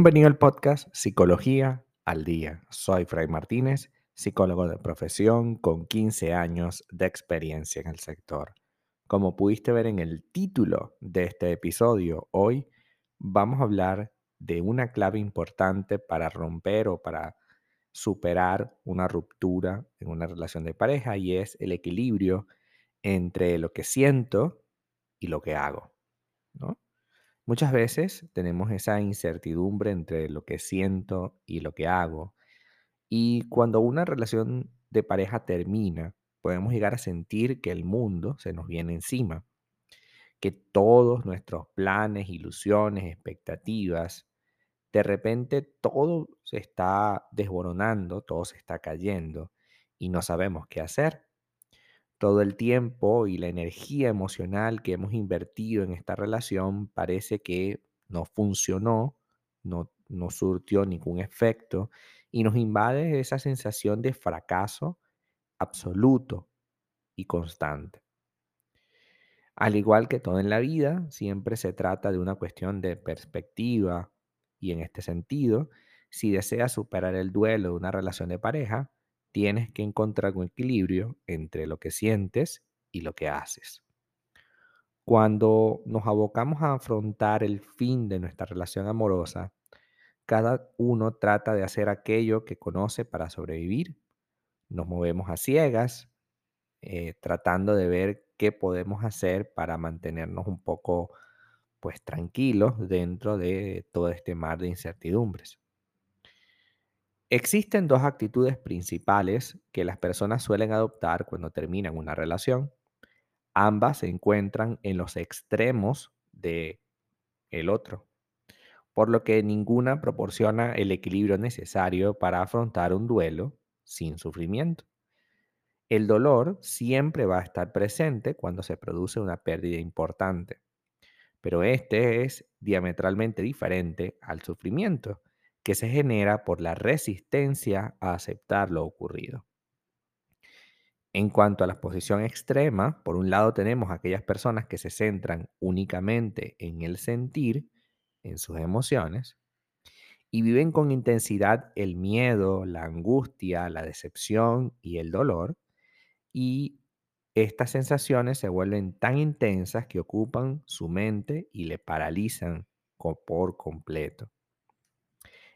Bienvenido al podcast Psicología al Día. Soy Fray Martínez, psicólogo de profesión con 15 años de experiencia en el sector. Como pudiste ver en el título de este episodio, hoy vamos a hablar de una clave importante para romper o para superar una ruptura en una relación de pareja y es el equilibrio entre lo que siento y lo que hago. ¿no? Muchas veces tenemos esa incertidumbre entre lo que siento y lo que hago. Y cuando una relación de pareja termina, podemos llegar a sentir que el mundo se nos viene encima, que todos nuestros planes, ilusiones, expectativas, de repente todo se está desboronando, todo se está cayendo y no sabemos qué hacer todo el tiempo y la energía emocional que hemos invertido en esta relación parece que no funcionó, no, no surtió ningún efecto y nos invade esa sensación de fracaso absoluto y constante. Al igual que todo en la vida, siempre se trata de una cuestión de perspectiva y en este sentido, si deseas superar el duelo de una relación de pareja, tienes que encontrar un equilibrio entre lo que sientes y lo que haces. Cuando nos abocamos a afrontar el fin de nuestra relación amorosa, cada uno trata de hacer aquello que conoce para sobrevivir. Nos movemos a ciegas, eh, tratando de ver qué podemos hacer para mantenernos un poco pues tranquilos dentro de todo este mar de incertidumbres. Existen dos actitudes principales que las personas suelen adoptar cuando terminan una relación. Ambas se encuentran en los extremos de el otro, por lo que ninguna proporciona el equilibrio necesario para afrontar un duelo sin sufrimiento. El dolor siempre va a estar presente cuando se produce una pérdida importante, pero este es diametralmente diferente al sufrimiento que se genera por la resistencia a aceptar lo ocurrido. En cuanto a la posición extrema, por un lado tenemos aquellas personas que se centran únicamente en el sentir, en sus emociones, y viven con intensidad el miedo, la angustia, la decepción y el dolor, y estas sensaciones se vuelven tan intensas que ocupan su mente y le paralizan por completo.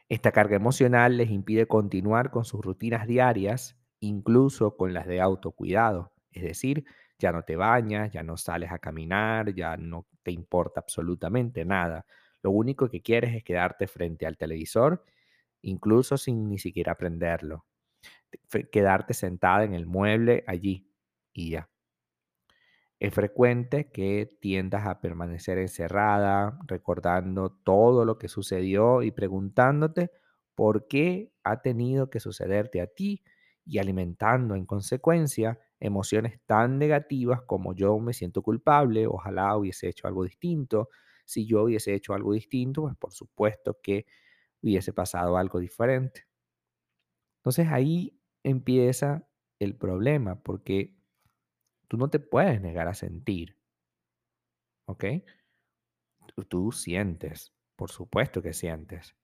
Esta carga emocional les impide continuar con sus rutinas diarias, incluso con las de autocuidado. Es decir, ya no te bañas, ya no sales a caminar, ya no te importa absolutamente nada. Lo único que quieres es quedarte frente al televisor, incluso sin ni siquiera prenderlo. Quedarte sentada en el mueble allí y ya. Es frecuente que tiendas a permanecer encerrada, recordando todo lo que sucedió y preguntándote por qué ha tenido que sucederte a ti y alimentando en consecuencia emociones tan negativas como yo me siento culpable, ojalá hubiese hecho algo distinto, si yo hubiese hecho algo distinto, pues por supuesto que hubiese pasado algo diferente. Entonces ahí empieza el problema, porque Tú no te puedes negar a sentir, ¿ok? Tú, sientes, por supuesto que sientes.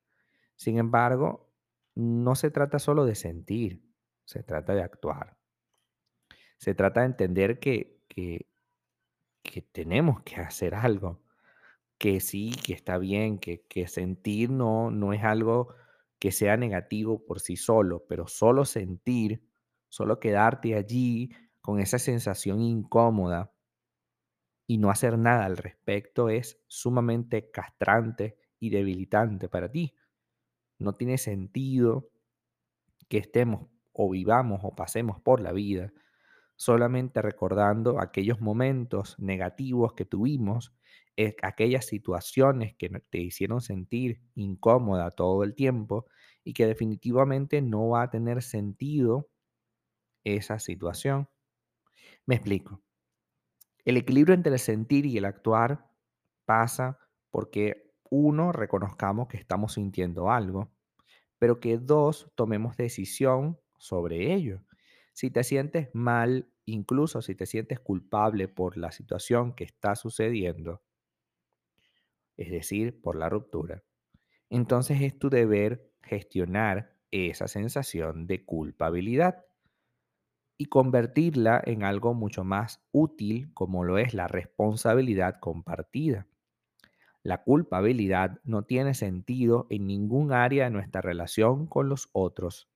Sin embargo, no se trata solo de sentir, se trata de actuar. Se trata de entender que, que, que tenemos que hacer algo, que sí, que está bien, que, que sentir no, no es algo que sea negativo por sí solo, pero solo sentir, solo quedarte allí con esa sensación incómoda y no hacer nada al respecto es sumamente castrante y debilitante para ti. No tiene sentido que estemos o vivamos o pasemos por la vida solamente recordando aquellos momentos negativos que tuvimos, eh, aquellas situaciones que te hicieron sentir incómoda todo el tiempo y que definitivamente no va a tener sentido esa situación. Me explico. El equilibrio entre el sentir y el actuar pasa porque uno, reconozcamos que estamos sintiendo algo, pero que dos, tomemos decisión sobre ello. Si te sientes mal, incluso si te sientes culpable por la situación que está sucediendo, es decir, por la ruptura, entonces es tu deber gestionar esa sensación de culpabilidad y convertirla en algo mucho más útil como lo es la responsabilidad compartida. La culpabilidad no tiene sentido en ningún área de nuestra relación con los otros,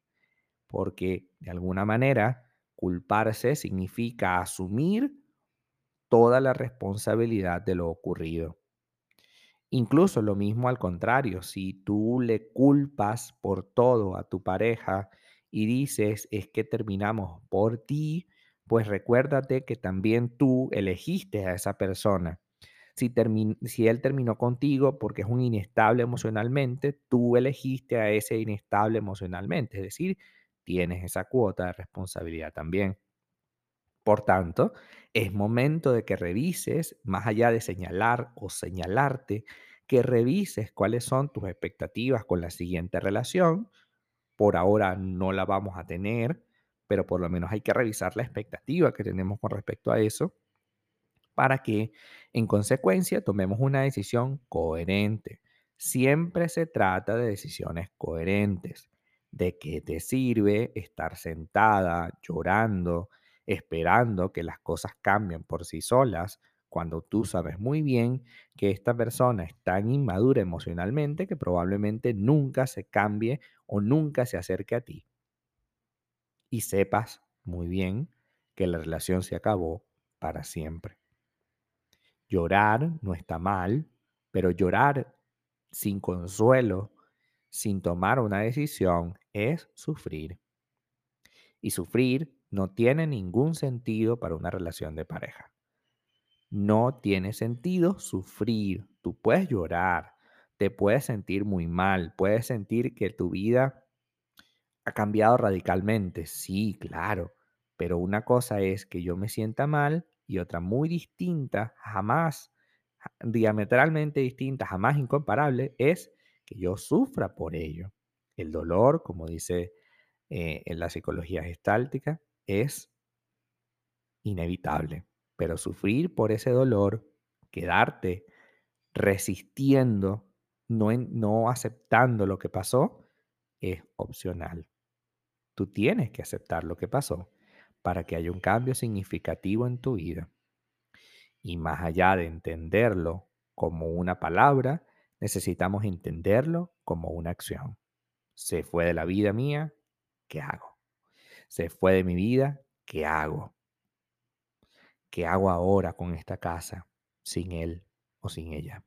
porque de alguna manera culparse significa asumir toda la responsabilidad de lo ocurrido. Incluso lo mismo al contrario, si tú le culpas por todo a tu pareja y dices es que terminamos por ti, pues recuérdate que también tú elegiste a esa persona. Si, si él terminó contigo porque es un inestable emocionalmente, tú elegiste a ese inestable emocionalmente, es decir, tienes esa cuota de responsabilidad también. Por tanto, es momento de que revises, más allá de señalar o señalarte, que revises cuáles son tus expectativas con la siguiente relación. Por ahora no la vamos a tener, pero por lo menos hay que revisar la expectativa que tenemos con respecto a eso para que en consecuencia tomemos una decisión coherente. Siempre se trata de decisiones coherentes. ¿De qué te sirve estar sentada llorando, esperando que las cosas cambien por sí solas, cuando tú sabes muy bien que esta persona es tan inmadura emocionalmente que probablemente nunca se cambie o nunca se acerque a ti? Y sepas muy bien que la relación se acabó para siempre. Llorar no está mal, pero llorar sin consuelo, sin tomar una decisión, es sufrir. Y sufrir no tiene ningún sentido para una relación de pareja. No tiene sentido sufrir. Tú puedes llorar, te puedes sentir muy mal, puedes sentir que tu vida ha cambiado radicalmente. Sí, claro, pero una cosa es que yo me sienta mal y otra muy distinta, jamás, diametralmente distinta, jamás incomparable, es que yo sufra por ello. El dolor, como dice eh, en la psicología gestáltica, es inevitable, pero sufrir por ese dolor, quedarte resistiendo, no, no aceptando lo que pasó, es opcional. Tú tienes que aceptar lo que pasó para que haya un cambio significativo en tu vida. Y más allá de entenderlo como una palabra, necesitamos entenderlo como una acción. Se fue de la vida mía, ¿qué hago? Se fue de mi vida, ¿qué hago? ¿Qué hago ahora con esta casa sin él o sin ella?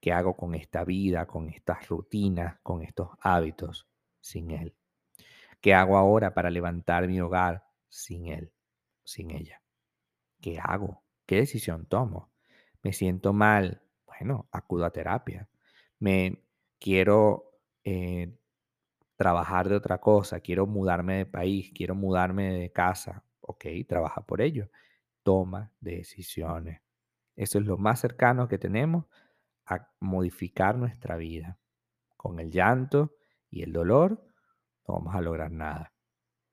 ¿Qué hago con esta vida, con estas rutinas, con estos hábitos sin él? ¿Qué hago ahora para levantar mi hogar sin él, sin ella. ¿Qué hago? ¿Qué decisión tomo? ¿Me siento mal? Bueno, acudo a terapia. ¿Me quiero eh, trabajar de otra cosa? ¿Quiero mudarme de país? ¿Quiero mudarme de casa? Ok, trabaja por ello. Toma decisiones. Eso es lo más cercano que tenemos a modificar nuestra vida. Con el llanto y el dolor no vamos a lograr nada.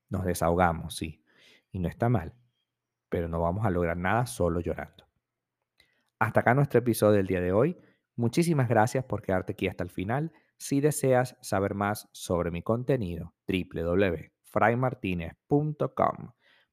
Nos desahogamos, sí, y no está mal, pero no vamos a lograr nada solo llorando. Hasta acá nuestro episodio del día de hoy. Muchísimas gracias por quedarte aquí hasta el final. Si deseas saber más sobre mi contenido, www.fraymartinez.com.